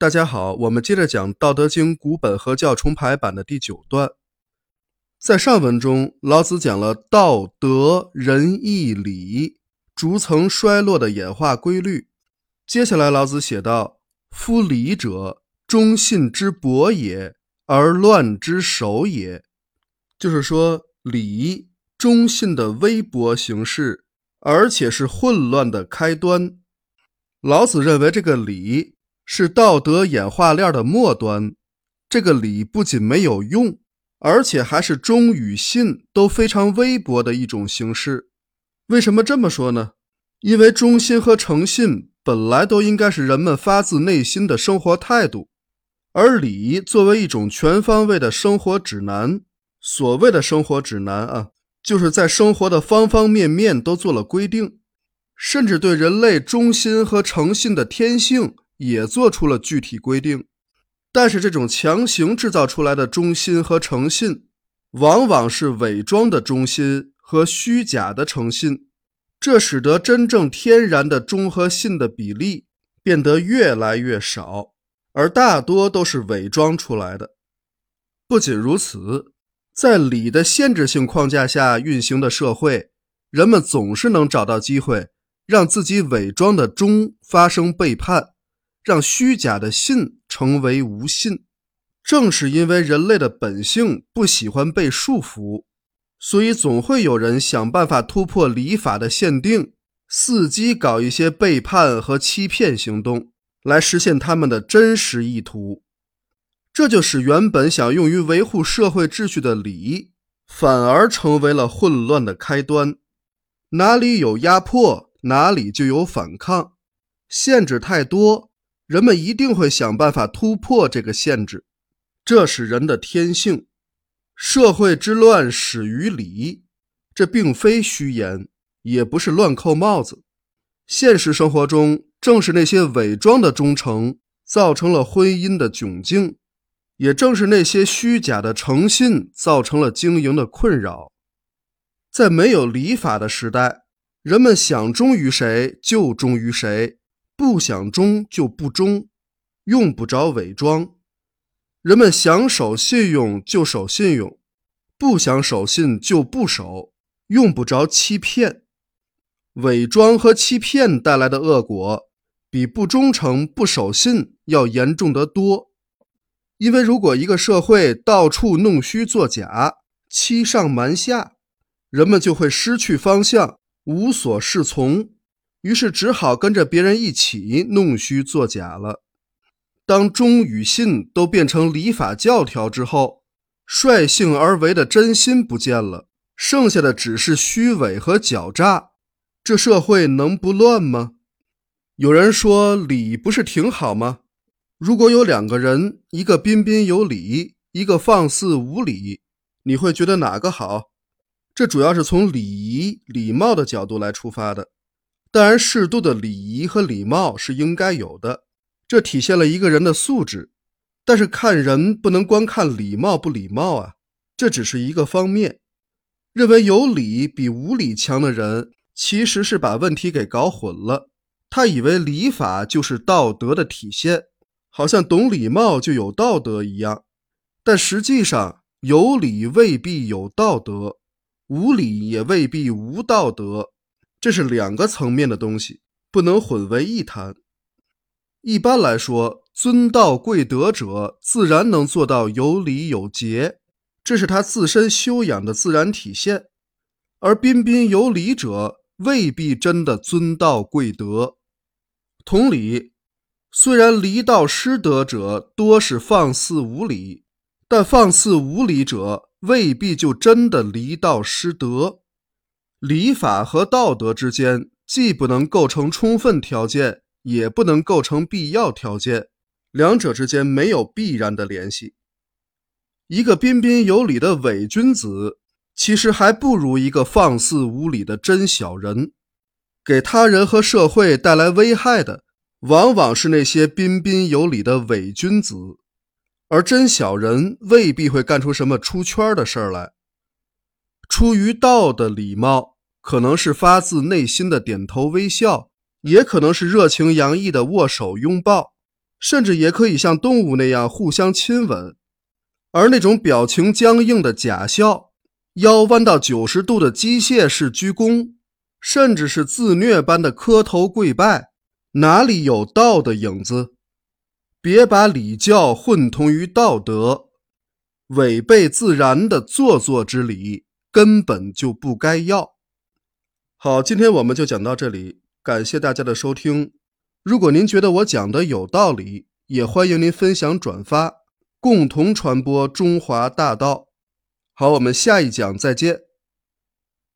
大家好，我们接着讲《道德经》古本合教重排版的第九段。在上文中，老子讲了道德仁义礼逐层衰落的演化规律。接下来，老子写道：“夫礼者，忠信之薄也，而乱之首也。”就是说，礼忠信的微薄形式，而且是混乱的开端。老子认为，这个礼是道德演化链的末端。这个礼不仅没有用，而且还是忠与信都非常微薄的一种形式。为什么这么说呢？因为忠心和诚信本来都应该是人们发自内心的生活态度，而礼作为一种全方位的生活指南，所谓的生活指南啊，就是在生活的方方面面都做了规定。甚至对人类忠心和诚信的天性也做出了具体规定，但是这种强行制造出来的忠心和诚信，往往是伪装的忠心和虚假的诚信，这使得真正天然的忠和信的比例变得越来越少，而大多都是伪装出来的。不仅如此，在礼的限制性框架下运行的社会，人们总是能找到机会。让自己伪装的忠发生背叛，让虚假的信成为无信。正是因为人类的本性不喜欢被束缚，所以总会有人想办法突破礼法的限定，伺机搞一些背叛和欺骗行动，来实现他们的真实意图。这就使原本想用于维护社会秩序的礼，反而成为了混乱的开端。哪里有压迫？哪里就有反抗，限制太多，人们一定会想办法突破这个限制，这是人的天性。社会之乱始于礼，这并非虚言，也不是乱扣帽子。现实生活中，正是那些伪装的忠诚，造成了婚姻的窘境；也正是那些虚假的诚信，造成了经营的困扰。在没有礼法的时代。人们想忠于谁就忠于谁，不想忠就不忠，用不着伪装。人们想守信用就守信用，不想守信就不守，用不着欺骗。伪装和欺骗带来的恶果，比不忠诚不守信要严重得多。因为如果一个社会到处弄虚作假、欺上瞒下，人们就会失去方向。无所适从，于是只好跟着别人一起弄虚作假了。当忠与信都变成礼法教条之后，率性而为的真心不见了，剩下的只是虚伪和狡诈。这社会能不乱吗？有人说礼不是挺好吗？如果有两个人，一个彬彬有礼，一个放肆无礼，你会觉得哪个好？这主要是从礼仪、礼貌的角度来出发的。当然，适度的礼仪和礼貌是应该有的，这体现了一个人的素质。但是看人不能光看礼貌不礼貌啊，这只是一个方面。认为有礼比无礼强的人，其实是把问题给搞混了。他以为礼法就是道德的体现，好像懂礼貌就有道德一样。但实际上，有礼未必有道德。无礼也未必无道德，这是两个层面的东西，不能混为一谈。一般来说，尊道贵德者，自然能做到有礼有节，这是他自身修养的自然体现；而彬彬有礼者，未必真的尊道贵德。同理，虽然离道失德者多是放肆无礼，但放肆无礼者。未必就真的离道失德，礼法和道德之间既不能构成充分条件，也不能构成必要条件，两者之间没有必然的联系。一个彬彬有礼的伪君子，其实还不如一个放肆无礼的真小人。给他人和社会带来危害的，往往是那些彬彬有礼的伪君子。而真小人未必会干出什么出圈的事儿来。出于道的礼貌，可能是发自内心的点头微笑，也可能是热情洋溢的握手拥抱，甚至也可以像动物那样互相亲吻。而那种表情僵硬的假笑，腰弯到九十度的机械式鞠躬，甚至是自虐般的磕头跪拜，哪里有道的影子？别把礼教混同于道德，违背自然的做作之礼根本就不该要。好，今天我们就讲到这里，感谢大家的收听。如果您觉得我讲的有道理，也欢迎您分享转发，共同传播中华大道。好，我们下一讲再见。